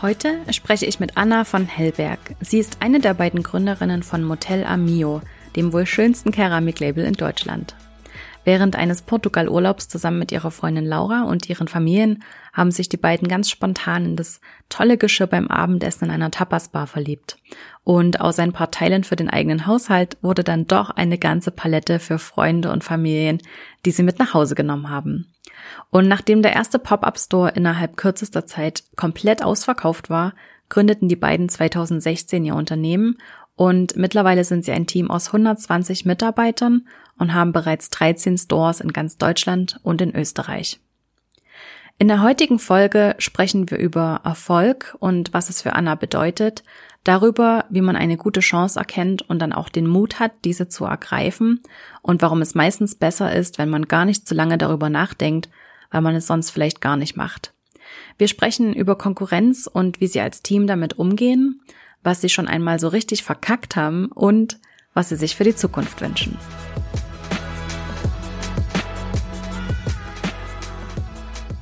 Heute spreche ich mit Anna von Hellberg. Sie ist eine der beiden Gründerinnen von Motel Amio, dem wohl schönsten Keramiklabel in Deutschland. Während eines Portugal-Urlaubs zusammen mit ihrer Freundin Laura und ihren Familien haben sich die beiden ganz spontan in das tolle Geschirr beim Abendessen in einer Tapas-Bar verliebt. Und aus ein paar Teilen für den eigenen Haushalt wurde dann doch eine ganze Palette für Freunde und Familien, die sie mit nach Hause genommen haben. Und nachdem der erste Pop-up-Store innerhalb kürzester Zeit komplett ausverkauft war, gründeten die beiden 2016 ihr Unternehmen und mittlerweile sind sie ein Team aus 120 Mitarbeitern und haben bereits 13 Stores in ganz Deutschland und in Österreich. In der heutigen Folge sprechen wir über Erfolg und was es für Anna bedeutet, darüber, wie man eine gute Chance erkennt und dann auch den Mut hat, diese zu ergreifen und warum es meistens besser ist, wenn man gar nicht zu lange darüber nachdenkt, weil man es sonst vielleicht gar nicht macht. Wir sprechen über Konkurrenz und wie sie als Team damit umgehen, was sie schon einmal so richtig verkackt haben und was sie sich für die Zukunft wünschen.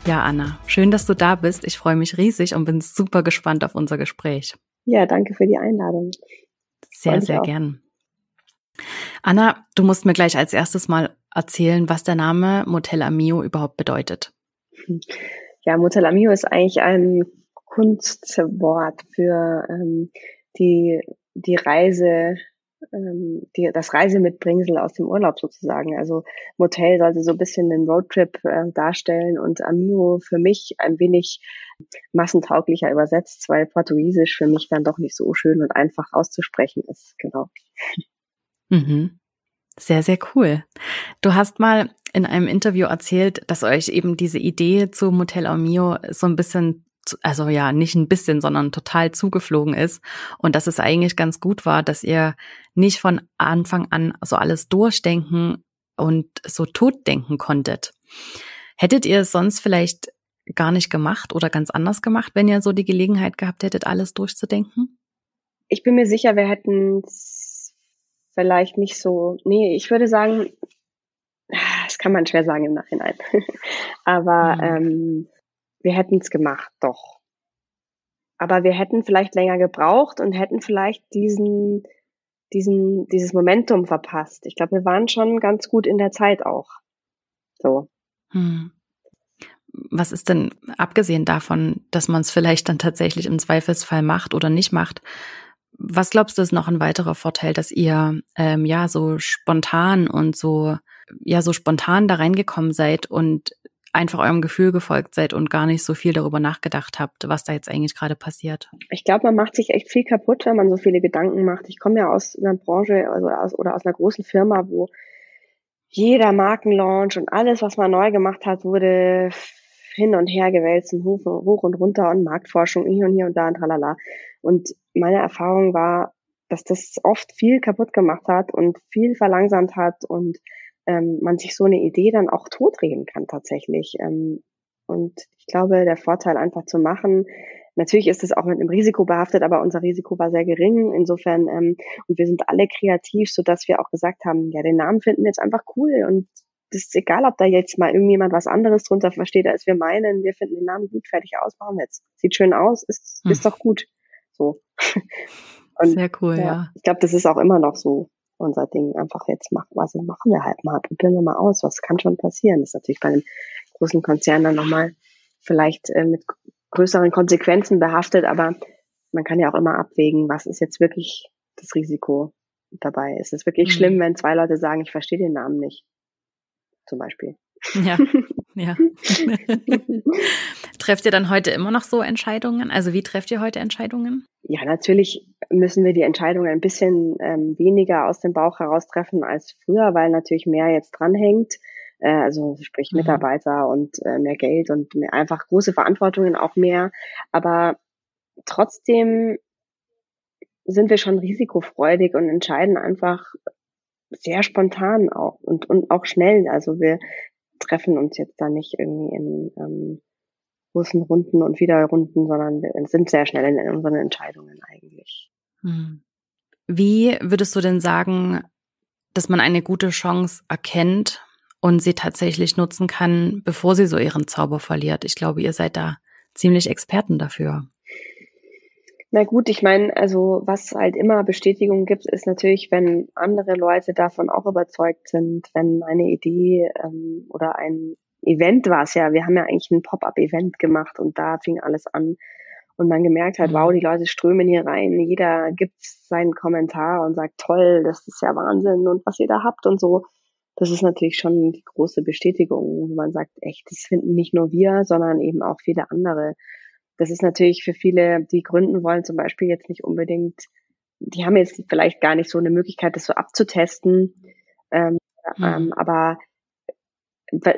Ja, Anna, schön, dass du da bist. Ich freue mich riesig und bin super gespannt auf unser Gespräch. Ja, danke für die Einladung. Sehr, sehr gern. Anna, du musst mir gleich als erstes mal erzählen, was der Name Motel Amio überhaupt bedeutet. Ja, Motel Amio ist eigentlich ein Kunstwort für ähm, die, die Reise ähm, die, das Reisemitbringsel aus dem Urlaub sozusagen. Also Motel sollte so ein bisschen den Roadtrip äh, darstellen und Amigo für mich ein wenig massentauglicher übersetzt, weil Portugiesisch für mich dann doch nicht so schön und einfach auszusprechen ist. Genau. Mhm. Sehr, sehr cool. Du hast mal in einem Interview erzählt, dass euch eben diese Idee zu Motel Amio so ein bisschen also ja, nicht ein bisschen, sondern total zugeflogen ist und dass es eigentlich ganz gut war, dass ihr nicht von Anfang an so alles durchdenken und so totdenken konntet. Hättet ihr es sonst vielleicht gar nicht gemacht oder ganz anders gemacht, wenn ihr so die Gelegenheit gehabt hättet, alles durchzudenken? Ich bin mir sicher, wir hätten es vielleicht nicht so, nee, ich würde sagen, das kann man schwer sagen im Nachhinein. Aber mhm. ähm, wir hätten es gemacht, doch. Aber wir hätten vielleicht länger gebraucht und hätten vielleicht diesen, diesen, dieses Momentum verpasst. Ich glaube, wir waren schon ganz gut in der Zeit auch. So. Hm. Was ist denn, abgesehen davon, dass man es vielleicht dann tatsächlich im Zweifelsfall macht oder nicht macht, was glaubst du ist noch ein weiterer Vorteil, dass ihr ähm, ja so spontan und so ja so spontan da reingekommen seid und einfach eurem Gefühl gefolgt seid und gar nicht so viel darüber nachgedacht habt, was da jetzt eigentlich gerade passiert? Ich glaube, man macht sich echt viel kaputt, wenn man so viele Gedanken macht. Ich komme ja aus einer Branche also aus, oder aus einer großen Firma, wo jeder Markenlaunch und alles, was man neu gemacht hat, wurde hin und her gewälzt und hoch, und runter und Marktforschung hier und hier und da und tralala. Und meine Erfahrung war, dass das oft viel kaputt gemacht hat und viel verlangsamt hat und ähm, man sich so eine Idee dann auch totreden kann tatsächlich. Ähm, und ich glaube, der Vorteil einfach zu machen, natürlich ist es auch mit einem Risiko behaftet, aber unser Risiko war sehr gering. Insofern, ähm, und wir sind alle kreativ, so dass wir auch gesagt haben, ja, den Namen finden wir jetzt einfach cool und das ist egal, ob da jetzt mal irgendjemand was anderes drunter versteht, als wir meinen, wir finden den Namen gut, fertig aus, machen wir jetzt. Sieht schön aus, ist, hm. ist doch gut. So. Und, Sehr cool, ja. ja. Ich glaube, das ist auch immer noch so unser Ding. Einfach jetzt machen, was machen wir halt mal, probieren wir mal aus, was kann schon passieren. Das ist natürlich bei einem großen Konzern dann nochmal vielleicht äh, mit größeren Konsequenzen behaftet, aber man kann ja auch immer abwägen, was ist jetzt wirklich das Risiko dabei. Ist es wirklich mhm. schlimm, wenn zwei Leute sagen, ich verstehe den Namen nicht? Zum Beispiel. Ja, ja. trefft ihr dann heute immer noch so Entscheidungen? Also wie trefft ihr heute Entscheidungen? Ja, natürlich müssen wir die Entscheidungen ein bisschen ähm, weniger aus dem Bauch heraus treffen als früher, weil natürlich mehr jetzt dranhängt. Äh, also sprich mhm. Mitarbeiter und äh, mehr Geld und mehr, einfach große Verantwortungen auch mehr. Aber trotzdem sind wir schon risikofreudig und entscheiden einfach sehr spontan auch und, und auch schnell. Also wir treffen uns jetzt da nicht irgendwie in ähm, großen Runden und wieder Runden, sondern wir sind sehr schnell in unseren Entscheidungen eigentlich. Hm. Wie würdest du denn sagen, dass man eine gute Chance erkennt und sie tatsächlich nutzen kann, bevor sie so ihren Zauber verliert? Ich glaube, ihr seid da ziemlich Experten dafür. Na gut, ich meine, also was halt immer Bestätigung gibt, ist natürlich, wenn andere Leute davon auch überzeugt sind, wenn eine Idee ähm, oder ein Event war es ja, wir haben ja eigentlich ein Pop-up-Event gemacht und da fing alles an und man gemerkt hat, mhm. wow, die Leute strömen hier rein, jeder gibt seinen Kommentar und sagt, toll, das ist ja Wahnsinn und was ihr da habt und so. Das ist natürlich schon die große Bestätigung, wo man sagt, echt, das finden nicht nur wir, sondern eben auch viele andere das ist natürlich für viele, die gründen wollen, zum Beispiel jetzt nicht unbedingt, die haben jetzt vielleicht gar nicht so eine Möglichkeit, das so abzutesten. Ähm, mhm. ähm, aber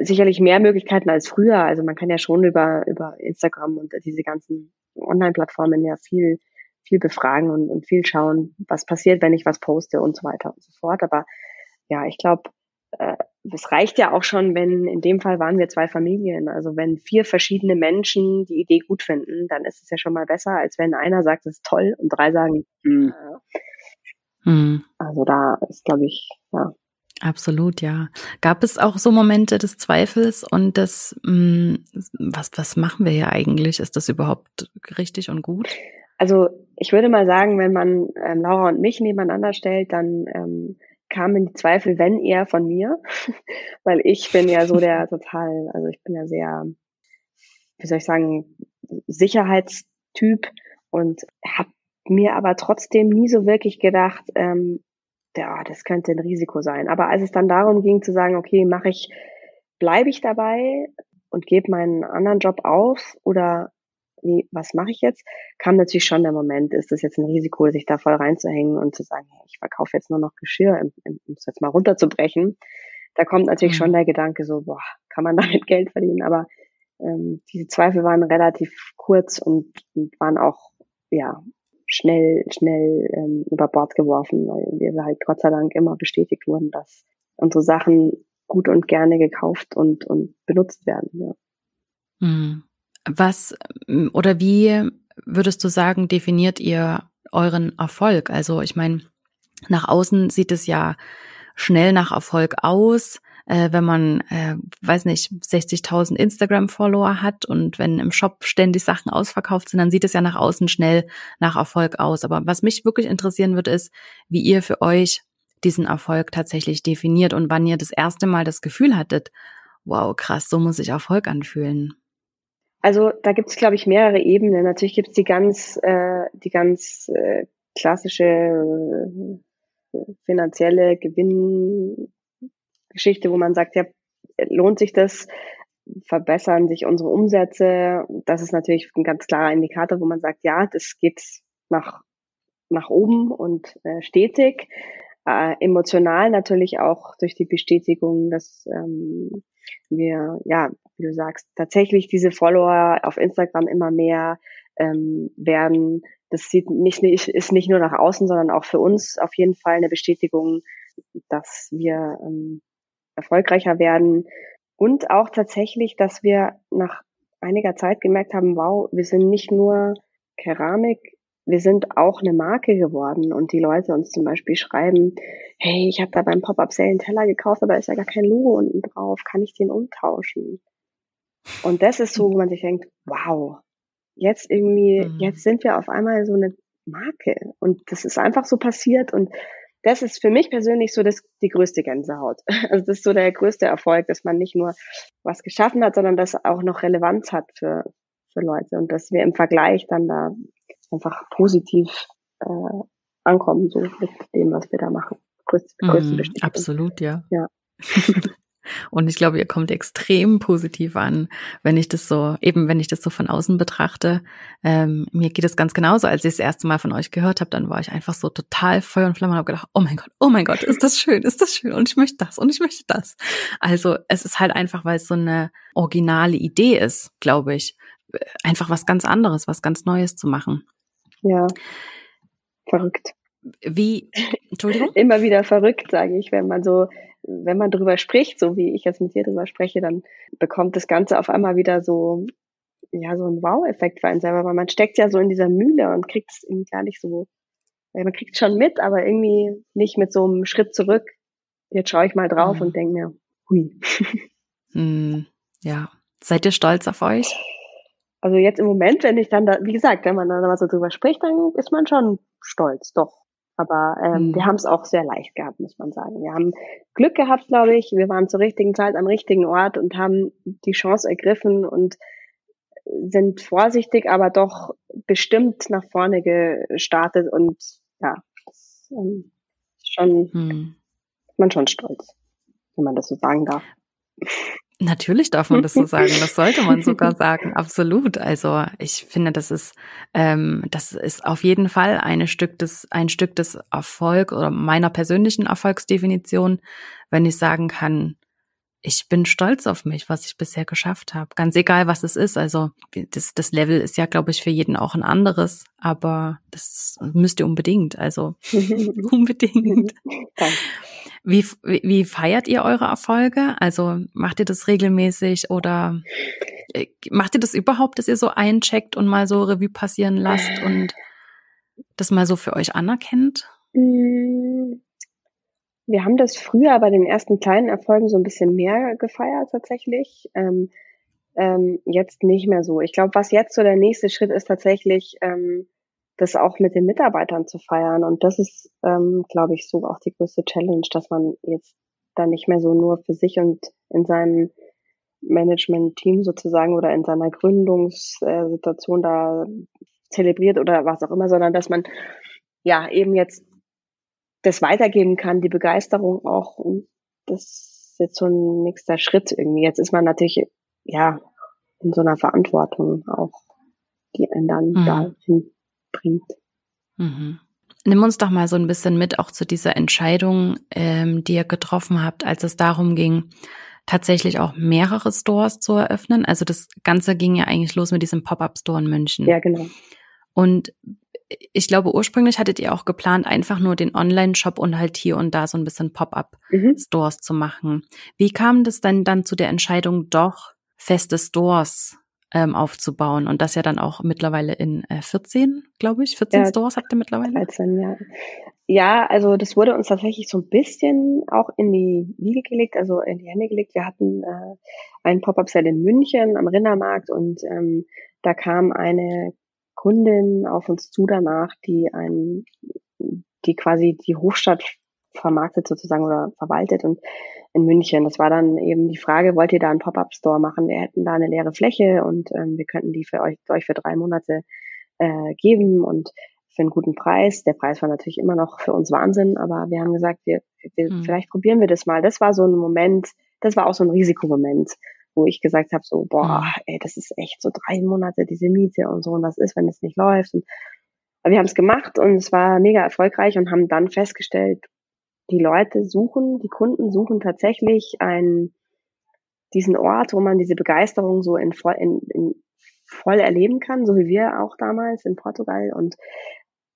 sicherlich mehr Möglichkeiten als früher. Also man kann ja schon über, über Instagram und diese ganzen Online-Plattformen ja viel, viel befragen und, und viel schauen, was passiert, wenn ich was poste und so weiter und so fort. Aber ja, ich glaube, äh, das reicht ja auch schon, wenn, in dem Fall waren wir zwei Familien. Also wenn vier verschiedene Menschen die Idee gut finden, dann ist es ja schon mal besser, als wenn einer sagt, es ist toll und drei sagen, hm. Hm. Also da ist, glaube ich, ja. Absolut, ja. Gab es auch so Momente des Zweifels und des, mh, hm, was, was machen wir hier eigentlich? Ist das überhaupt richtig und gut? Also ich würde mal sagen, wenn man ähm, Laura und mich nebeneinander stellt, dann ähm, kamen die Zweifel, wenn eher von mir, weil ich bin ja so der total, also ich bin ja sehr, wie soll ich sagen, Sicherheitstyp und habe mir aber trotzdem nie so wirklich gedacht, ähm, ja, das könnte ein Risiko sein. Aber als es dann darum ging zu sagen, okay, mache ich, bleibe ich dabei und gebe meinen anderen Job auf oder wie, was mache ich jetzt, kam natürlich schon der Moment, ist das jetzt ein Risiko, sich da voll reinzuhängen und zu sagen, hey, ich verkaufe jetzt nur noch Geschirr, um es jetzt mal runterzubrechen. Da kommt natürlich schon der Gedanke so, boah, kann man damit Geld verdienen? Aber ähm, diese Zweifel waren relativ kurz und, und waren auch, ja, schnell, schnell ähm, über Bord geworfen, weil wir halt Gott sei Dank immer bestätigt wurden, dass unsere Sachen gut und gerne gekauft und, und benutzt werden. Ja. Mhm. Was oder wie würdest du sagen, definiert ihr euren Erfolg? Also ich meine, nach außen sieht es ja schnell nach Erfolg aus, äh, wenn man, äh, weiß nicht, 60.000 Instagram-Follower hat und wenn im Shop ständig Sachen ausverkauft sind, dann sieht es ja nach außen schnell nach Erfolg aus. Aber was mich wirklich interessieren wird, ist, wie ihr für euch diesen Erfolg tatsächlich definiert und wann ihr das erste Mal das Gefühl hattet, wow, krass, so muss sich Erfolg anfühlen. Also da gibt es, glaube ich, mehrere Ebenen. Natürlich gibt es die ganz, äh, die ganz äh, klassische äh, finanzielle Gewinngeschichte, wo man sagt, ja, lohnt sich das, verbessern sich unsere Umsätze. Das ist natürlich ein ganz klarer Indikator, wo man sagt, ja, das geht nach, nach oben und äh, stetig. Äh, emotional natürlich auch durch die Bestätigung, dass ähm, wir, ja, wie du sagst, tatsächlich diese Follower auf Instagram immer mehr ähm, werden. Das sieht nicht, ist nicht nur nach außen, sondern auch für uns auf jeden Fall eine Bestätigung, dass wir ähm, erfolgreicher werden. Und auch tatsächlich, dass wir nach einiger Zeit gemerkt haben, wow, wir sind nicht nur Keramik, wir sind auch eine Marke geworden und die Leute uns zum Beispiel schreiben, hey, ich habe da beim Pop-Up Sale einen Teller gekauft, aber ist ja gar kein Logo unten drauf, kann ich den umtauschen? Und das ist so, wo man sich denkt, wow, jetzt irgendwie, mhm. jetzt sind wir auf einmal so eine Marke und das ist einfach so passiert und das ist für mich persönlich so das, die größte Gänsehaut. Also das ist so der größte Erfolg, dass man nicht nur was geschaffen hat, sondern das auch noch Relevanz hat für, für Leute und dass wir im Vergleich dann da einfach positiv äh, ankommen, so mit dem, was wir da machen. Größte, größte mm, absolut, ja. Ja. Und ich glaube, ihr kommt extrem positiv an, wenn ich das so, eben wenn ich das so von außen betrachte. Ähm, mir geht es ganz genauso, als ich das erste Mal von euch gehört habe, dann war ich einfach so total Feuer und Flamme und habe gedacht, oh mein Gott, oh mein Gott, ist das schön, ist das schön und ich möchte das und ich möchte das. Also es ist halt einfach, weil es so eine originale Idee ist, glaube ich, einfach was ganz anderes, was ganz Neues zu machen. Ja, verrückt. Wie, Entschuldigung? Immer wieder verrückt, sage ich, wenn man so wenn man drüber spricht, so wie ich jetzt mit dir drüber spreche, dann bekommt das Ganze auf einmal wieder so, ja, so einen Wow-Effekt für einen selber, weil man steckt ja so in dieser Mühle und kriegt es irgendwie gar nicht so, man kriegt es schon mit, aber irgendwie nicht mit so einem Schritt zurück. Jetzt schaue ich mal drauf mhm. und denke mir, hui. Mhm. Ja. Seid ihr stolz auf euch? Also jetzt im Moment, wenn ich dann da, wie gesagt, wenn man dann mal so drüber spricht, dann ist man schon stolz, doch. Aber ähm, mhm. wir haben es auch sehr leicht gehabt, muss man sagen. Wir haben Glück gehabt, glaube ich. Wir waren zur richtigen Zeit am richtigen Ort und haben die Chance ergriffen und sind vorsichtig, aber doch bestimmt nach vorne gestartet und ja, das, ähm, schon, mhm. man schon stolz, wenn man das so sagen darf. Natürlich darf man das so sagen. Das sollte man sogar sagen. Absolut. Also ich finde, das ist, ähm, das ist auf jeden Fall eine Stück des, ein Stück des Erfolg oder meiner persönlichen Erfolgsdefinition, wenn ich sagen kann, ich bin stolz auf mich, was ich bisher geschafft habe. Ganz egal, was es ist. Also das, das Level ist ja, glaube ich, für jeden auch ein anderes, aber das müsst ihr unbedingt. Also unbedingt. Wie, wie, wie feiert ihr eure Erfolge? Also macht ihr das regelmäßig oder äh, macht ihr das überhaupt, dass ihr so eincheckt und mal so Revue passieren lasst und das mal so für euch anerkennt? Mm, wir haben das früher bei den ersten kleinen Erfolgen so ein bisschen mehr gefeiert tatsächlich. Ähm, ähm, jetzt nicht mehr so. Ich glaube, was jetzt so der nächste Schritt ist tatsächlich, ähm, das auch mit den Mitarbeitern zu feiern. Und das ist, ähm, glaube ich, so auch die größte Challenge, dass man jetzt dann nicht mehr so nur für sich und in seinem Management-Team sozusagen oder in seiner Gründungssituation da zelebriert oder was auch immer, sondern dass man ja eben jetzt das weitergeben kann, die Begeisterung auch. Und das ist jetzt so ein nächster Schritt irgendwie. Jetzt ist man natürlich, ja, in so einer Verantwortung auch, die einen dann mhm. dahin bringt. Mhm. Nimm uns doch mal so ein bisschen mit auch zu dieser Entscheidung, ähm, die ihr getroffen habt, als es darum ging, tatsächlich auch mehrere Stores zu eröffnen. Also das Ganze ging ja eigentlich los mit diesem Pop-up-Store in München. Ja, genau. Und ich glaube, ursprünglich hattet ihr auch geplant, einfach nur den Online-Shop und halt hier und da so ein bisschen Pop-up-Stores mhm. zu machen. Wie kam das denn dann zu der Entscheidung, doch feste Stores ähm, aufzubauen und das ja dann auch mittlerweile in äh, 14, glaube ich, 14 ja, Stores habt ihr mittlerweile? 13, ja. Ja, also das wurde uns tatsächlich so ein bisschen auch in die Wiege gelegt, also in die Hände gelegt. Wir hatten äh, einen Pop-Up-Sale in München am Rindermarkt und ähm, da kam eine Kundin auf uns zu danach, die ein, die quasi die Hochstadt vermarktet sozusagen oder verwaltet und in München. Das war dann eben die Frage, wollt ihr da einen Pop-up-Store machen? Wir hätten da eine leere Fläche und ähm, wir könnten die für euch, euch für drei Monate äh, geben und für einen guten Preis. Der Preis war natürlich immer noch für uns Wahnsinn, aber wir haben gesagt, wir, wir mhm. vielleicht probieren wir das mal. Das war so ein Moment, das war auch so ein Risikomoment, wo ich gesagt habe, so, boah, mhm. ey, das ist echt so drei Monate diese Miete und so und was ist, wenn es nicht läuft. Und, aber wir haben es gemacht und es war mega erfolgreich und haben dann festgestellt, die Leute suchen, die Kunden suchen tatsächlich einen, diesen Ort, wo man diese Begeisterung so in voll, in, in voll erleben kann, so wie wir auch damals in Portugal. Und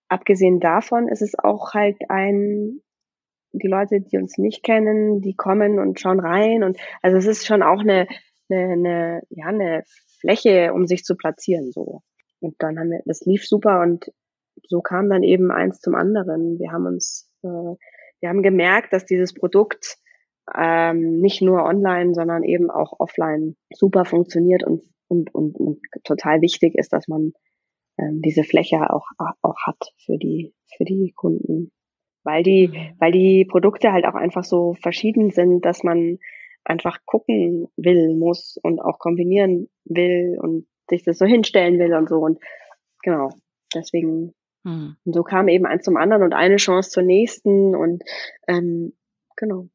abgesehen davon ist es auch halt ein, die Leute, die uns nicht kennen, die kommen und schauen rein. Und also es ist schon auch eine, eine, eine ja, eine Fläche, um sich zu platzieren, so. Und dann haben wir, das lief super und so kam dann eben eins zum anderen. Wir haben uns, äh, wir haben gemerkt, dass dieses Produkt ähm, nicht nur online, sondern eben auch offline super funktioniert und, und, und, und total wichtig ist, dass man ähm, diese Fläche auch, auch hat für die, für die Kunden. Weil die, mhm. weil die Produkte halt auch einfach so verschieden sind, dass man einfach gucken will, muss und auch kombinieren will und sich das so hinstellen will und so. Und genau, deswegen, mhm. und so kam eben eins zum anderen und eine Chance zur nächsten und ähm, genau.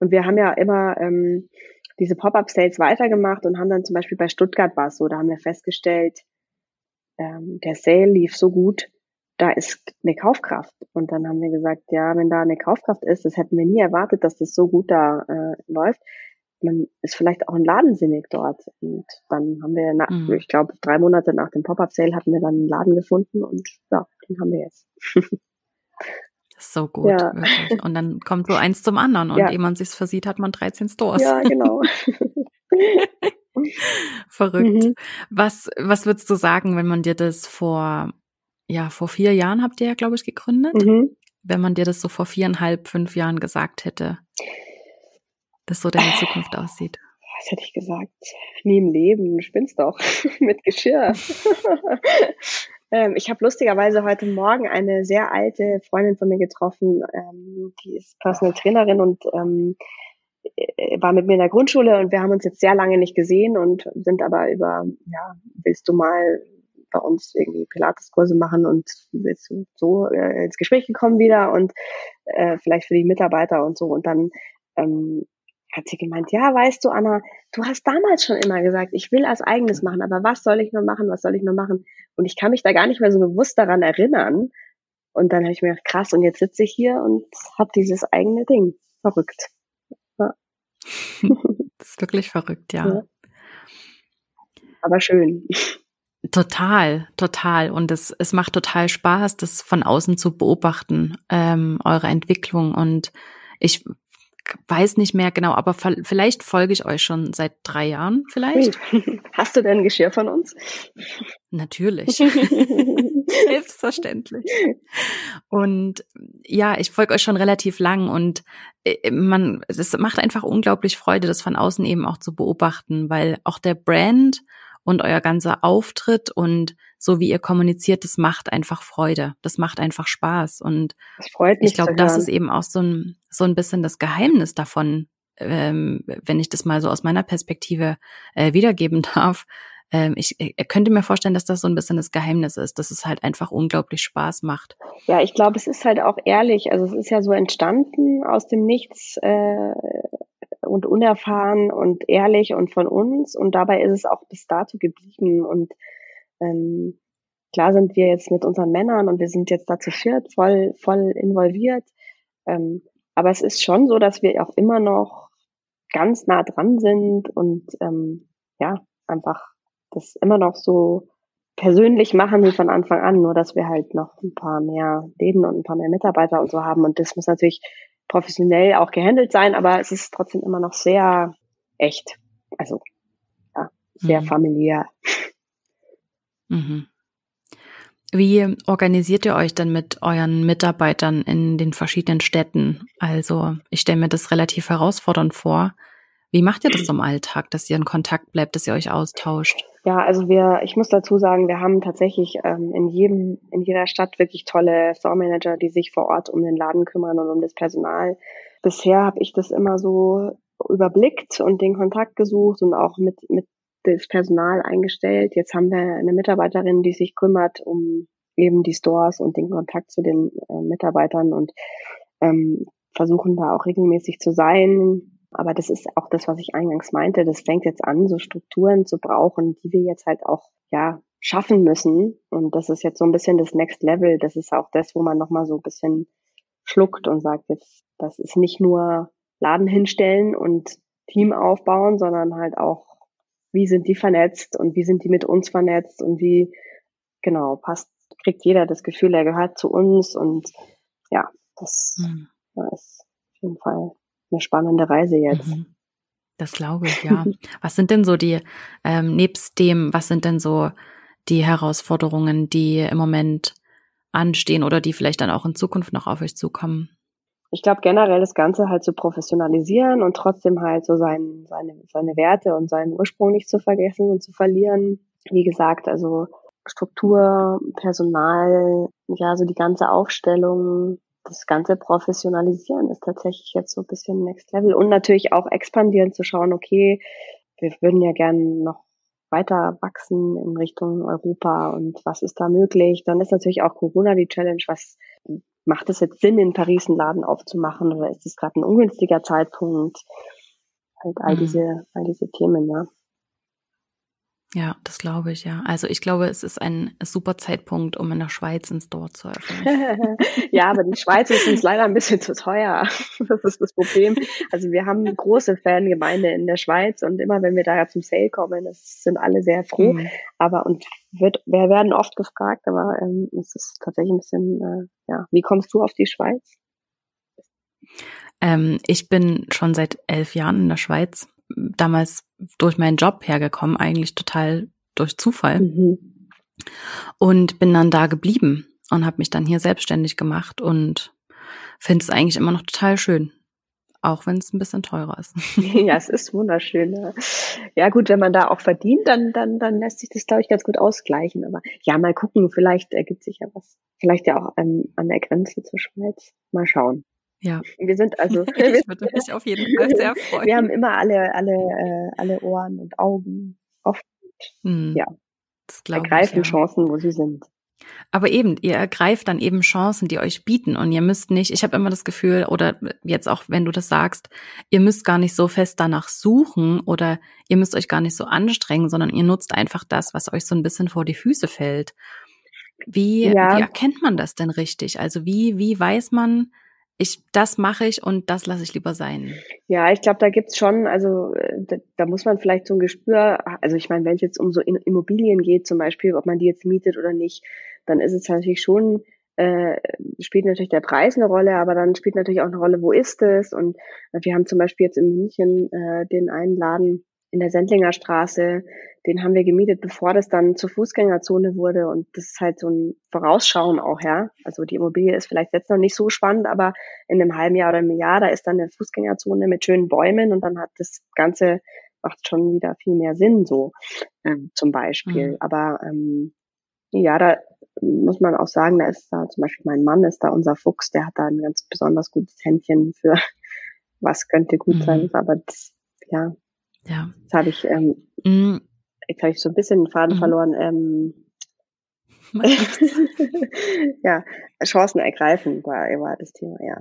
Und wir haben ja immer ähm, diese Pop-up-Sales weitergemacht und haben dann zum Beispiel bei Stuttgart war es so, da haben wir festgestellt, ähm, der Sale lief so gut, da ist eine Kaufkraft. Und dann haben wir gesagt, ja, wenn da eine Kaufkraft ist, das hätten wir nie erwartet, dass das so gut da äh, läuft. Man ist vielleicht auch ein Ladensinnig dort. Und dann haben wir, nach, mhm. ich glaube, drei Monate nach dem Pop-Up-Sale hatten wir dann einen Laden gefunden und ja, den haben wir jetzt. so gut, ja. wirklich. Und dann kommt so eins zum anderen und ja. ehe man sich's versieht, hat man 13 Stores. Ja, genau. Verrückt. Mhm. Was, was würdest du sagen, wenn man dir das vor ja, vor vier Jahren habt ihr ja, glaube ich, gegründet. Mhm. Wenn man dir das so vor viereinhalb, fünf Jahren gesagt hätte, dass so deine Zukunft aussieht. Was hätte ich gesagt? Nie im Leben, du spinnst doch mit Geschirr. ähm, ich habe lustigerweise heute Morgen eine sehr alte Freundin von mir getroffen, ähm, die ist Personal Trainerin und ähm, äh, war mit mir in der Grundschule und wir haben uns jetzt sehr lange nicht gesehen und sind aber über, ja, willst du mal bei uns irgendwie Pilateskurse machen und ist so äh, ins Gespräch gekommen wieder und äh, vielleicht für die Mitarbeiter und so. Und dann ähm, hat sie gemeint, ja, weißt du, Anna, du hast damals schon immer gesagt, ich will als eigenes machen, aber was soll ich noch machen, was soll ich noch machen? Und ich kann mich da gar nicht mehr so bewusst daran erinnern. Und dann habe ich mir gedacht, krass, und jetzt sitze ich hier und habe dieses eigene Ding. Verrückt. Ja. Das ist wirklich verrückt, ja. ja. Aber schön. Total, total. Und es, es macht total Spaß, das von außen zu beobachten, ähm, eure Entwicklung. Und ich weiß nicht mehr genau, aber vielleicht folge ich euch schon seit drei Jahren, vielleicht. Hast du denn Geschirr von uns? Natürlich. Selbstverständlich. Und ja, ich folge euch schon relativ lang und äh, man, es macht einfach unglaublich Freude, das von außen eben auch zu beobachten, weil auch der Brand und euer ganzer Auftritt und so wie ihr kommuniziert, das macht einfach Freude. Das macht einfach Spaß. Und ich glaube, das ist eben auch so ein, so ein bisschen das Geheimnis davon, ähm, wenn ich das mal so aus meiner Perspektive äh, wiedergeben darf. Ähm, ich, ich könnte mir vorstellen, dass das so ein bisschen das Geheimnis ist, dass es halt einfach unglaublich Spaß macht. Ja, ich glaube, es ist halt auch ehrlich. Also es ist ja so entstanden aus dem Nichts. Äh, und unerfahren und ehrlich und von uns. Und dabei ist es auch bis dato geblieben. Und ähm, klar sind wir jetzt mit unseren Männern und wir sind jetzt da zu viert voll, voll involviert. Ähm, aber es ist schon so, dass wir auch immer noch ganz nah dran sind und ähm, ja, einfach das immer noch so persönlich machen wie von Anfang an, nur dass wir halt noch ein paar mehr Läden und ein paar mehr Mitarbeiter und so haben. Und das muss natürlich professionell auch gehandelt sein, aber es ist trotzdem immer noch sehr echt. Also ja, sehr mhm. familiär. Mhm. Wie organisiert ihr euch denn mit euren Mitarbeitern in den verschiedenen Städten? Also ich stelle mir das relativ herausfordernd vor. Wie macht ihr das im Alltag, dass ihr in Kontakt bleibt, dass ihr euch austauscht? Ja, also wir, ich muss dazu sagen, wir haben tatsächlich ähm, in jedem, in jeder Stadt wirklich tolle Store Manager, die sich vor Ort um den Laden kümmern und um das Personal. Bisher habe ich das immer so überblickt und den Kontakt gesucht und auch mit, mit das Personal eingestellt. Jetzt haben wir eine Mitarbeiterin, die sich kümmert um eben die Stores und den Kontakt zu den äh, Mitarbeitern und ähm, versuchen da auch regelmäßig zu sein, aber das ist auch das, was ich eingangs meinte. Das fängt jetzt an, so Strukturen zu brauchen, die wir jetzt halt auch, ja, schaffen müssen. Und das ist jetzt so ein bisschen das Next Level. Das ist auch das, wo man nochmal so ein bisschen schluckt und sagt, jetzt, das ist nicht nur Laden hinstellen und Team aufbauen, sondern halt auch, wie sind die vernetzt und wie sind die mit uns vernetzt und wie, genau, passt, kriegt jeder das Gefühl, er gehört zu uns und ja, das, hm. ist auf jeden Fall eine spannende Reise jetzt. Mhm. Das glaube ich, ja. was sind denn so die, ähm, nebst dem, was sind denn so die Herausforderungen, die im Moment anstehen oder die vielleicht dann auch in Zukunft noch auf euch zukommen? Ich glaube generell das Ganze halt zu professionalisieren und trotzdem halt so sein, seine, seine Werte und seinen Ursprung nicht zu vergessen und zu verlieren. Wie gesagt, also Struktur, Personal, ja, so die ganze Aufstellung, das ganze Professionalisieren ist tatsächlich jetzt so ein bisschen Next Level und natürlich auch expandieren zu schauen, okay, wir würden ja gerne noch weiter wachsen in Richtung Europa und was ist da möglich? Dann ist natürlich auch Corona die Challenge. Was macht es jetzt Sinn, in Paris einen Laden aufzumachen oder ist es gerade ein ungünstiger Zeitpunkt? Halt all mhm. diese, all diese Themen, ja. Ja, das glaube ich, ja. Also ich glaube, es ist ein super Zeitpunkt, um in der Schweiz ins Store zu öffnen. ja, aber die Schweiz ist uns leider ein bisschen zu teuer. Das ist das Problem. Also wir haben eine große Fangemeinde in der Schweiz und immer wenn wir da ja zum Sale kommen, das sind alle sehr froh. Mhm. Aber und wird, wir werden oft gefragt, aber ähm, es ist tatsächlich ein bisschen, äh, ja, wie kommst du auf die Schweiz? Ähm, ich bin schon seit elf Jahren in der Schweiz damals durch meinen Job hergekommen, eigentlich total durch Zufall. Mhm. Und bin dann da geblieben und habe mich dann hier selbstständig gemacht und finde es eigentlich immer noch total schön. Auch wenn es ein bisschen teurer ist. Ja, es ist wunderschön. Ja. ja, gut, wenn man da auch verdient, dann, dann, dann lässt sich das, glaube ich, ganz gut ausgleichen. Aber ja, mal gucken, vielleicht ergibt sich ja was. Vielleicht ja auch an, an der Grenze zur Schweiz. Mal schauen. Ja. Wir sind also. ich würde mich auf jeden Fall sehr freuen. Wir haben immer alle, alle, äh, alle Ohren und Augen offen. Hm, ja. Das Ergreifen ich, ja. Chancen, wo sie sind. Aber eben, ihr ergreift dann eben Chancen, die euch bieten und ihr müsst nicht, ich habe immer das Gefühl, oder jetzt auch, wenn du das sagst, ihr müsst gar nicht so fest danach suchen oder ihr müsst euch gar nicht so anstrengen, sondern ihr nutzt einfach das, was euch so ein bisschen vor die Füße fällt. Wie, ja. wie erkennt man das denn richtig? Also wie, wie weiß man, ich, das mache ich und das lasse ich lieber sein. Ja, ich glaube, da gibt's schon, also da, da, muss man vielleicht so ein Gespür, also ich meine, wenn es jetzt um so Immobilien geht, zum Beispiel, ob man die jetzt mietet oder nicht, dann ist es natürlich schon, äh, spielt natürlich der Preis eine Rolle, aber dann spielt natürlich auch eine Rolle, wo ist es? Und wir haben zum Beispiel jetzt in München äh, den einen Laden in der Sendlinger Straße, den haben wir gemietet, bevor das dann zur Fußgängerzone wurde. Und das ist halt so ein Vorausschauen auch, ja. Also die Immobilie ist vielleicht jetzt noch nicht so spannend, aber in einem halben Jahr oder einem Jahr, da ist dann eine Fußgängerzone mit schönen Bäumen und dann hat das Ganze macht schon wieder viel mehr Sinn, so ähm, zum Beispiel. Mhm. Aber ähm, ja, da muss man auch sagen, da ist da zum Beispiel mein Mann ist da unser Fuchs, der hat da ein ganz besonders gutes Händchen für was könnte gut mhm. sein, aber das, ja, ja. Jetzt habe ich ähm, mhm. Jetzt habe ich so ein bisschen den Faden mhm. verloren. Ähm, ja, Chancen ergreifen war, war das Thema, ja.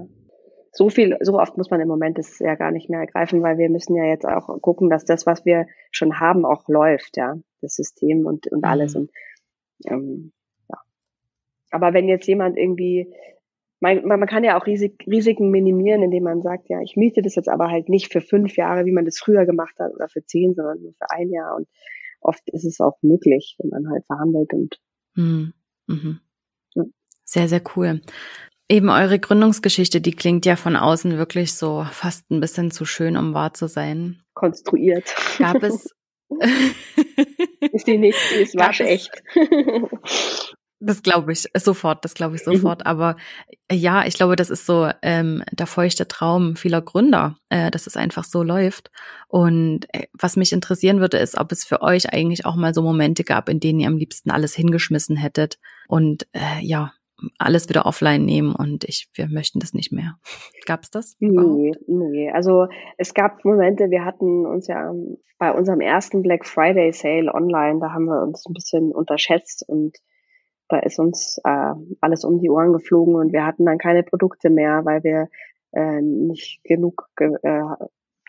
So viel, so oft muss man im Moment das ja gar nicht mehr ergreifen, weil wir müssen ja jetzt auch gucken, dass das, was wir schon haben, auch läuft, ja, das System und, und alles. Mhm. Und ähm, ja. Aber wenn jetzt jemand irgendwie man, man kann ja auch Risik, Risiken minimieren, indem man sagt, ja, ich miete das jetzt aber halt nicht für fünf Jahre, wie man das früher gemacht hat, oder für zehn, sondern nur für ein Jahr. Und oft ist es auch möglich, wenn man halt verhandelt und hm, mhm. ja. sehr, sehr cool. Eben eure Gründungsgeschichte, die klingt ja von außen wirklich so fast ein bisschen zu schön, um wahr zu sein. Konstruiert. Gab es ist die nicht, die ist waschecht. Das glaube ich sofort, das glaube ich mhm. sofort. Mhm. Aber äh, ja, ich glaube, das ist so ähm, der feuchte Traum vieler Gründer, äh, dass es einfach so läuft. Und äh, was mich interessieren würde, ist, ob es für euch eigentlich auch mal so Momente gab, in denen ihr am liebsten alles hingeschmissen hättet und äh, ja, alles wieder offline nehmen und ich, wir möchten das nicht mehr. Gab es das? Nee, nee. Also es gab Momente, wir hatten uns ja bei unserem ersten Black Friday Sale online, da haben wir uns ein bisschen unterschätzt und da ist uns äh, alles um die Ohren geflogen und wir hatten dann keine Produkte mehr, weil wir äh, nicht genug, äh,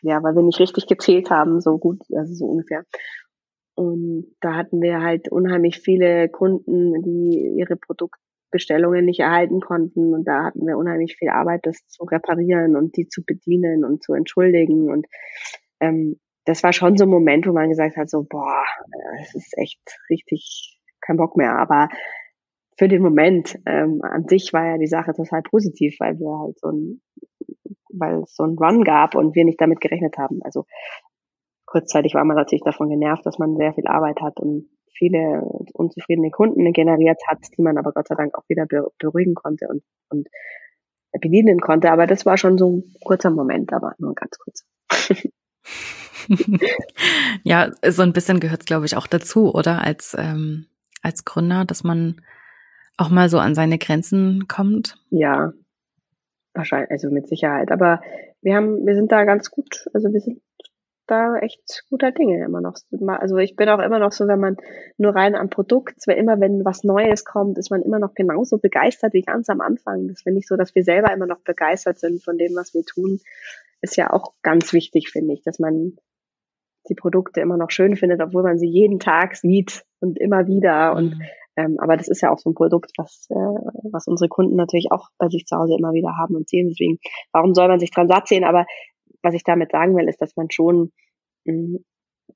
ja, weil wir nicht richtig gezählt haben, so gut, also so ungefähr. Und da hatten wir halt unheimlich viele Kunden, die ihre Produktbestellungen nicht erhalten konnten. Und da hatten wir unheimlich viel Arbeit, das zu reparieren und die zu bedienen und zu entschuldigen. Und ähm, das war schon so ein Moment, wo man gesagt hat, so, boah, es ist echt richtig kein Bock mehr. Aber für den Moment ähm, an sich war ja die Sache total positiv, weil wir halt so ein, weil es so ein Run gab und wir nicht damit gerechnet haben. Also kurzzeitig war man natürlich davon genervt, dass man sehr viel Arbeit hat und viele unzufriedene Kunden generiert hat, die man aber Gott sei Dank auch wieder beruhigen konnte und, und bedienen konnte. Aber das war schon so ein kurzer Moment, aber nur ganz kurz. ja, so ein bisschen gehört es, glaube ich, auch dazu, oder? Als, ähm, als Gründer, dass man auch mal so an seine Grenzen kommt. Ja, wahrscheinlich, also mit Sicherheit. Aber wir haben, wir sind da ganz gut, also wir sind da echt guter Dinge immer noch. Also ich bin auch immer noch so, wenn man nur rein am Produkt, zwar immer wenn was Neues kommt, ist man immer noch genauso begeistert wie ganz am Anfang. Das finde ich so, dass wir selber immer noch begeistert sind von dem, was wir tun, ist ja auch ganz wichtig, finde ich, dass man die Produkte immer noch schön findet, obwohl man sie jeden Tag sieht und immer wieder. Und mhm. Ähm, aber das ist ja auch so ein Produkt, was, äh, was unsere Kunden natürlich auch bei sich zu Hause immer wieder haben und sehen. Deswegen, warum soll man sich dran satt sehen? Aber was ich damit sagen will, ist, dass man schon mh, hm,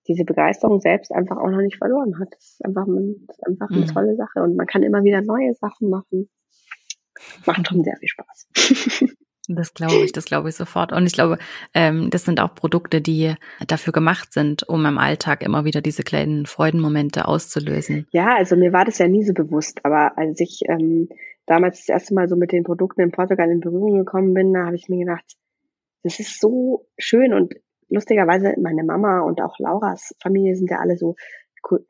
diese Begeisterung selbst einfach auch noch nicht verloren hat. Das ist einfach, man, das ist einfach eine mhm. tolle Sache und man kann immer wieder neue Sachen machen. Macht schon sehr viel Spaß. Das glaube ich, das glaube ich sofort. Und ich glaube, ähm, das sind auch Produkte, die dafür gemacht sind, um im Alltag immer wieder diese kleinen Freudenmomente auszulösen. Ja, also mir war das ja nie so bewusst, aber als ich ähm, damals das erste Mal so mit den Produkten in Portugal in Berührung gekommen bin, da habe ich mir gedacht, das ist so schön und lustigerweise meine Mama und auch Lauras Familie sind ja alle so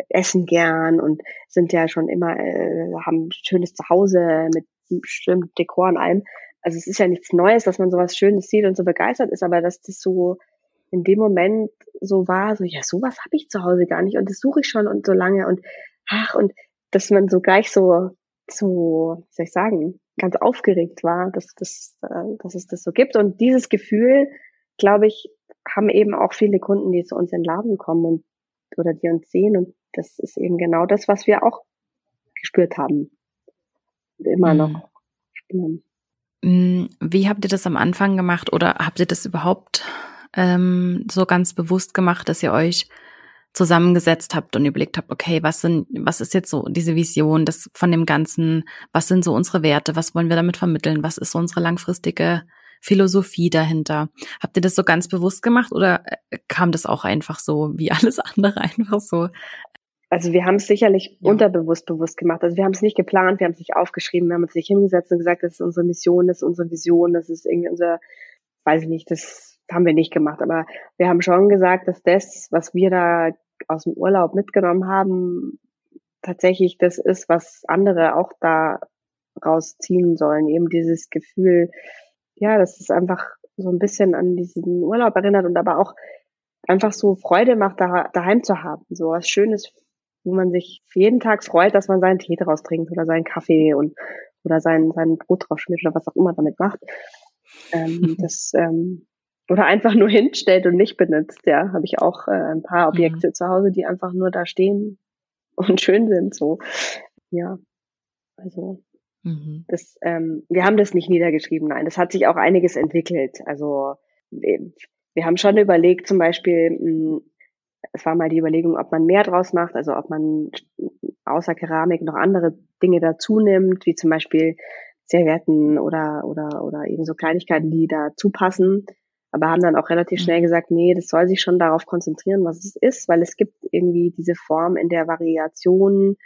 essen gern und sind ja schon immer äh, haben schönes Zuhause mit bestimmten Dekor und allem also es ist ja nichts Neues, dass man sowas Schönes sieht und so begeistert ist, aber dass das so in dem Moment so war, so, ja, sowas habe ich zu Hause gar nicht und das suche ich schon und so lange und ach, und dass man so gleich so, so, wie soll ich sagen, ganz aufgeregt war, dass, dass, äh, dass es das so gibt. Und dieses Gefühl, glaube ich, haben eben auch viele Kunden, die zu uns in den Laden kommen und oder die uns sehen. Und das ist eben genau das, was wir auch gespürt haben. Immer mhm. noch spüren. Mm, wie habt ihr das am Anfang gemacht oder habt ihr das überhaupt ähm, so ganz bewusst gemacht, dass ihr euch zusammengesetzt habt und überlegt habt, okay, was sind, was ist jetzt so diese Vision des, von dem Ganzen? Was sind so unsere Werte? Was wollen wir damit vermitteln? Was ist so unsere langfristige Philosophie dahinter? Habt ihr das so ganz bewusst gemacht oder äh, kam das auch einfach so wie alles andere einfach so also wir haben es sicherlich ja. unterbewusst bewusst gemacht. Also wir haben es nicht geplant, wir haben es nicht aufgeschrieben, wir haben uns nicht hingesetzt und gesagt, das ist unsere Mission, das ist unsere Vision, das ist irgendwie unser, weiß ich nicht, das haben wir nicht gemacht. Aber wir haben schon gesagt, dass das, was wir da aus dem Urlaub mitgenommen haben, tatsächlich das ist, was andere auch da rausziehen sollen. Eben dieses Gefühl, ja, das ist einfach so ein bisschen an diesen Urlaub erinnert und aber auch einfach so Freude macht, da, daheim zu haben. So was Schönes wo man sich jeden Tag freut, dass man seinen Tee draus trinkt oder seinen Kaffee und oder sein, sein Brot drauf schmiert oder was auch immer damit macht. Ähm, das, ähm, oder einfach nur hinstellt und nicht benutzt. Ja, habe ich auch äh, ein paar Objekte mhm. zu Hause, die einfach nur da stehen und schön sind. So, ja, also mhm. das, ähm, wir haben das nicht niedergeschrieben. Nein, das hat sich auch einiges entwickelt. Also wir, wir haben schon überlegt, zum Beispiel mh, es war mal die Überlegung, ob man mehr draus macht, also ob man außer Keramik noch andere Dinge dazu nimmt, wie zum Beispiel Servietten oder, oder, oder eben so Kleinigkeiten, die dazu passen. Aber haben dann auch relativ schnell mhm. gesagt, nee, das soll sich schon darauf konzentrieren, was es ist, weil es gibt irgendwie diese Form in der Variation,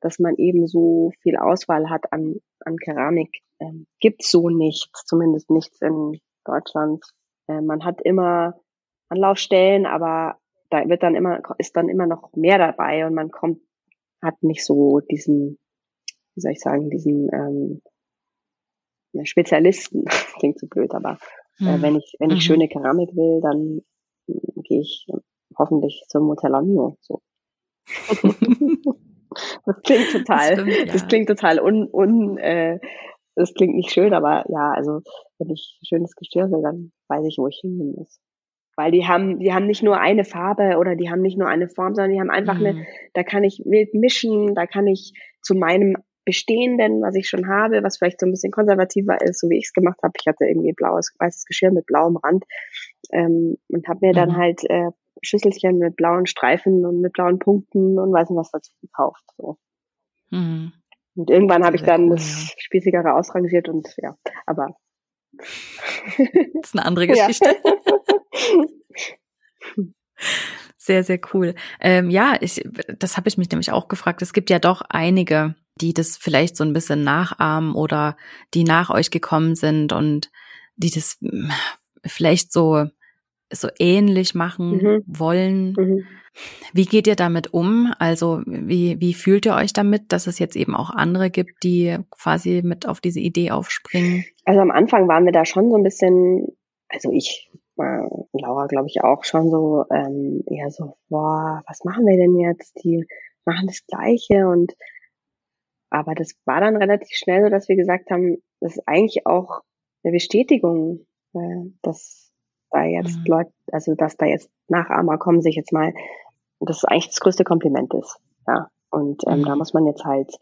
dass man eben so viel Auswahl hat an, an Keramik. Ähm, gibt's so nicht, zumindest nichts in Deutschland. Äh, man hat immer Anlaufstellen, aber da wird dann immer, ist dann immer noch mehr dabei und man kommt, hat nicht so diesen, wie soll ich sagen, diesen ähm, Spezialisten, klingt zu blöd, aber äh, mhm. wenn ich, wenn ich mhm. schöne Keramik will, dann äh, gehe ich hoffentlich zum Motel Mio. So. das klingt total, das, stimmt, ja. das klingt total un, un äh, das klingt nicht schön, aber ja, also wenn ich schönes Gestirn will, dann weiß ich, wo ich hingehen muss. Weil die haben, die haben nicht nur eine Farbe oder die haben nicht nur eine Form, sondern die haben einfach mhm. eine, da kann ich wild mischen, da kann ich zu meinem Bestehenden, was ich schon habe, was vielleicht so ein bisschen konservativer ist, so wie ich es gemacht habe. Ich hatte irgendwie blaues, weißes Geschirr mit blauem Rand ähm, und habe mir mhm. dann halt äh, Schüsselchen mit blauen Streifen und mit blauen Punkten und weiß nicht was dazu gekauft. So. Mhm. Und irgendwann habe ich dann cool, das ja. spießigere ausrangiert und ja, aber das ist eine andere Geschichte. Ja. Sehr, sehr cool. Ähm, ja, ich, das habe ich mich nämlich auch gefragt. Es gibt ja doch einige, die das vielleicht so ein bisschen nachahmen oder die nach euch gekommen sind und die das hm, vielleicht so so ähnlich machen mhm. wollen. Mhm. Wie geht ihr damit um? Also wie, wie fühlt ihr euch damit, dass es jetzt eben auch andere gibt, die quasi mit auf diese Idee aufspringen? Also am Anfang waren wir da schon so ein bisschen, also ich, äh, Laura glaube ich auch schon so, ähm, eher so, boah, was machen wir denn jetzt? Die machen das Gleiche und aber das war dann relativ schnell so, dass wir gesagt haben, das ist eigentlich auch eine Bestätigung, äh, dass da jetzt mhm. Leute, also dass da jetzt Nachahmer kommen, sich jetzt mal, das ist eigentlich das größte Kompliment ist. Ja. Und ähm, mhm. da muss man jetzt halt,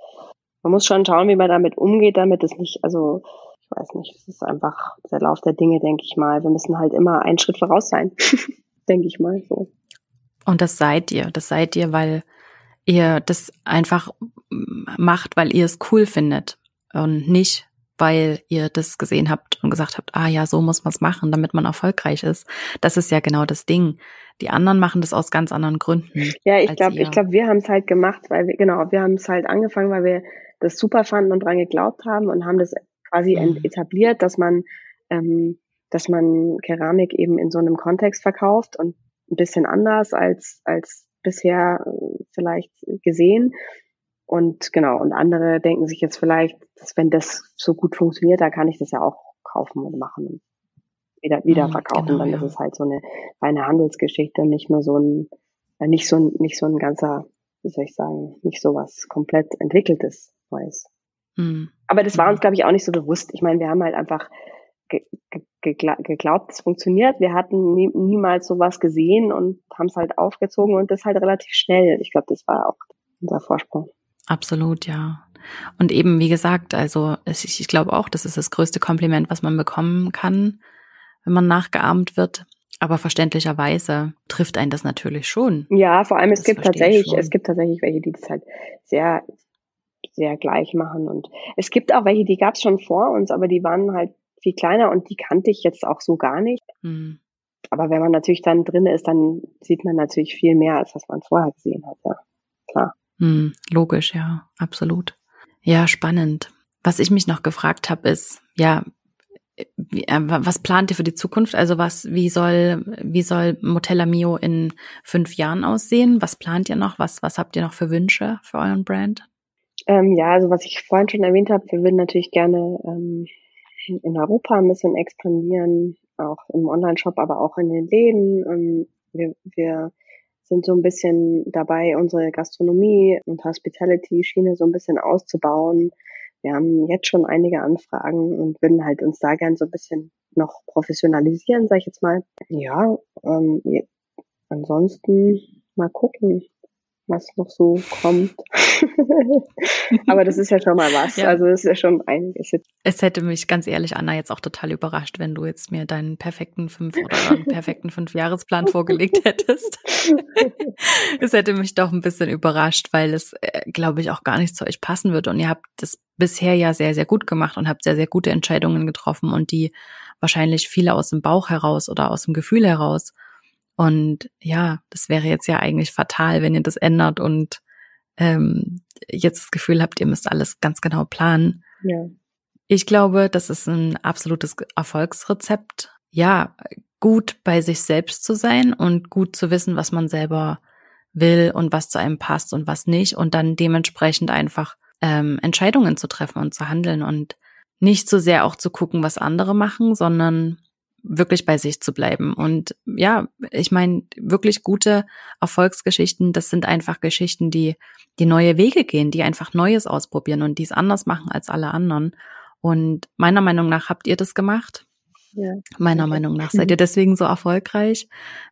man muss schon schauen, wie man damit umgeht, damit es nicht, also weiß nicht, es ist einfach der Lauf der Dinge, denke ich mal. Wir müssen halt immer einen Schritt voraus sein, denke ich mal so. Und das seid ihr, das seid ihr, weil ihr das einfach macht, weil ihr es cool findet und nicht, weil ihr das gesehen habt und gesagt habt, ah ja, so muss man es machen, damit man erfolgreich ist. Das ist ja genau das Ding. Die anderen machen das aus ganz anderen Gründen. Ja, ich glaube, ich glaube, wir haben es halt gemacht, weil wir, genau, wir haben es halt angefangen, weil wir das super fanden und dran geglaubt haben und haben das quasi mhm. etabliert, dass man, ähm, dass man Keramik eben in so einem Kontext verkauft und ein bisschen anders als, als bisher äh, vielleicht gesehen. Und genau, und andere denken sich jetzt vielleicht, dass wenn das so gut funktioniert, da kann ich das ja auch kaufen und machen und wieder, wieder mhm, verkaufen. Genau, dann ja. ist es halt so eine reine Handelsgeschichte, nicht nur so ein, äh, nicht so ein, nicht so ein ganzer, wie soll ich sagen, nicht so was komplett entwickeltes Neues. Mhm. Aber das war uns, glaube ich, auch nicht so bewusst. Ich meine, wir haben halt einfach ge ge geglaubt, es funktioniert. Wir hatten nie, niemals sowas gesehen und haben es halt aufgezogen und das halt relativ schnell. Ich glaube, das war auch unser Vorsprung. Absolut, ja. Und eben, wie gesagt, also ich, ich glaube auch, das ist das größte Kompliment, was man bekommen kann, wenn man nachgeahmt wird. Aber verständlicherweise trifft einen das natürlich schon. Ja, vor allem es das gibt tatsächlich, es gibt tatsächlich welche, die das halt sehr, sehr gleich machen. Und es gibt auch welche, die gab es schon vor uns, aber die waren halt viel kleiner und die kannte ich jetzt auch so gar nicht. Hm. Aber wenn man natürlich dann drin ist, dann sieht man natürlich viel mehr, als was man vorher gesehen hat, ja. Klar. Hm, logisch, ja, absolut. Ja, spannend. Was ich mich noch gefragt habe, ist, ja, wie, äh, was plant ihr für die Zukunft? Also was, wie soll, wie soll Motella Mio in fünf Jahren aussehen? Was plant ihr noch? Was, was habt ihr noch für Wünsche für euren Brand? Ähm, ja, also was ich vorhin schon erwähnt habe, wir würden natürlich gerne ähm, in Europa ein bisschen expandieren, auch im Online-Shop, aber auch in den Läden. Ähm, wir, wir sind so ein bisschen dabei, unsere Gastronomie und Hospitality-Schiene so ein bisschen auszubauen. Wir haben jetzt schon einige Anfragen und würden halt uns da gern so ein bisschen noch professionalisieren, sag ich jetzt mal. Ja, ähm, ansonsten mal gucken, was noch so kommt. Aber das ist ja schon mal was. Ja. Also das ist ja schon einiges. Es hätte mich ganz ehrlich, Anna, jetzt auch total überrascht, wenn du jetzt mir deinen perfekten fünf oder einen perfekten Fünfjahresplan vorgelegt hättest. es hätte mich doch ein bisschen überrascht, weil es, äh, glaube ich, auch gar nicht zu euch passen wird. Und ihr habt das bisher ja sehr, sehr gut gemacht und habt sehr, sehr gute Entscheidungen getroffen und die wahrscheinlich viele aus dem Bauch heraus oder aus dem Gefühl heraus. Und ja, das wäre jetzt ja eigentlich fatal, wenn ihr das ändert und ähm, jetzt das Gefühl habt, ihr müsst alles ganz genau planen. Ja. Ich glaube, das ist ein absolutes Erfolgsrezept. Ja, gut bei sich selbst zu sein und gut zu wissen, was man selber will und was zu einem passt und was nicht und dann dementsprechend einfach ähm, Entscheidungen zu treffen und zu handeln und nicht so sehr auch zu gucken, was andere machen, sondern wirklich bei sich zu bleiben. Und ja, ich meine, wirklich gute Erfolgsgeschichten, das sind einfach Geschichten, die, die neue Wege gehen, die einfach Neues ausprobieren und die es anders machen als alle anderen. Und meiner Meinung nach habt ihr das gemacht. Ja. Meiner Meinung nach seid ihr deswegen so erfolgreich,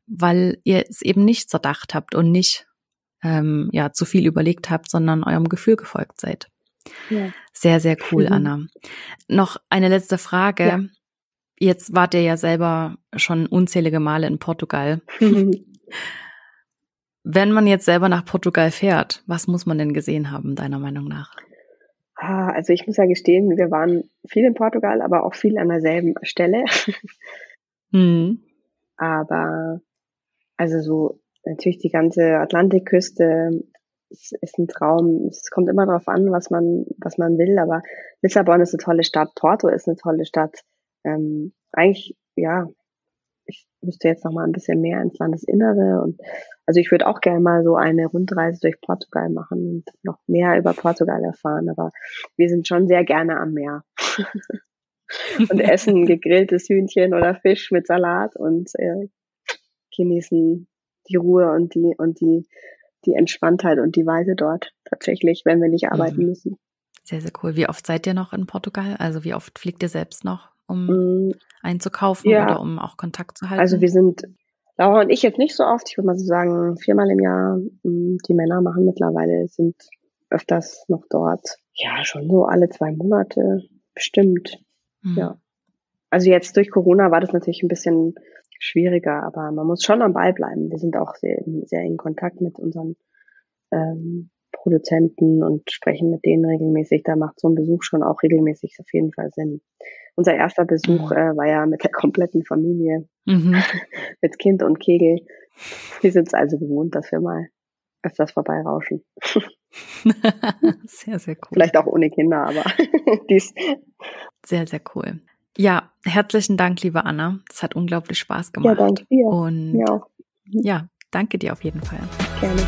weil ihr es eben nicht zerdacht habt und nicht ähm, ja zu viel überlegt habt, sondern eurem Gefühl gefolgt seid. Ja. Sehr, sehr cool, mhm. Anna. Noch eine letzte Frage. Ja. Jetzt wart ihr ja selber schon unzählige Male in Portugal. Wenn man jetzt selber nach Portugal fährt, was muss man denn gesehen haben, deiner Meinung nach? Ah, also ich muss ja gestehen, wir waren viel in Portugal, aber auch viel an derselben Stelle. Mhm. Aber also so natürlich die ganze Atlantikküste ist, ist ein Traum. Es kommt immer darauf an, was man, was man will, aber Lissabon ist eine tolle Stadt, Porto ist eine tolle Stadt. Ähm, eigentlich, ja, ich müsste jetzt noch mal ein bisschen mehr ins Landesinnere und also ich würde auch gerne mal so eine Rundreise durch Portugal machen und noch mehr über Portugal erfahren, aber wir sind schon sehr gerne am Meer. und essen gegrilltes Hühnchen oder Fisch mit Salat und äh, genießen die Ruhe und die und die die Entspanntheit und die Weise dort tatsächlich, wenn wir nicht arbeiten mhm. müssen. Sehr, sehr cool. Wie oft seid ihr noch in Portugal? Also wie oft fliegt ihr selbst noch, um mhm. einzukaufen ja. oder um auch Kontakt zu halten? Also wir sind, Laura und ich jetzt nicht so oft, ich würde mal so sagen, viermal im Jahr. Mm, die Männer machen mittlerweile, sind öfters noch dort. Ja, schon so alle zwei Monate, bestimmt. Mhm. Ja. Also jetzt durch Corona war das natürlich ein bisschen schwieriger, aber man muss schon am Ball bleiben. Wir sind auch sehr, sehr in Kontakt mit unseren ähm, Produzenten und sprechen mit denen regelmäßig. Da macht so ein Besuch schon auch regelmäßig auf jeden Fall Sinn. Unser erster Besuch mhm. äh, war ja mit der kompletten Familie, mhm. mit Kind und Kegel. Wir sind es also gewohnt, dass wir mal öfters vorbeirauschen. sehr, sehr cool. Vielleicht auch ohne Kinder, aber dies. Sehr, sehr cool. Ja, herzlichen Dank, liebe Anna. Es hat unglaublich Spaß gemacht. Ja, danke dir. Und ja, ja danke dir auf jeden Fall. Gerne.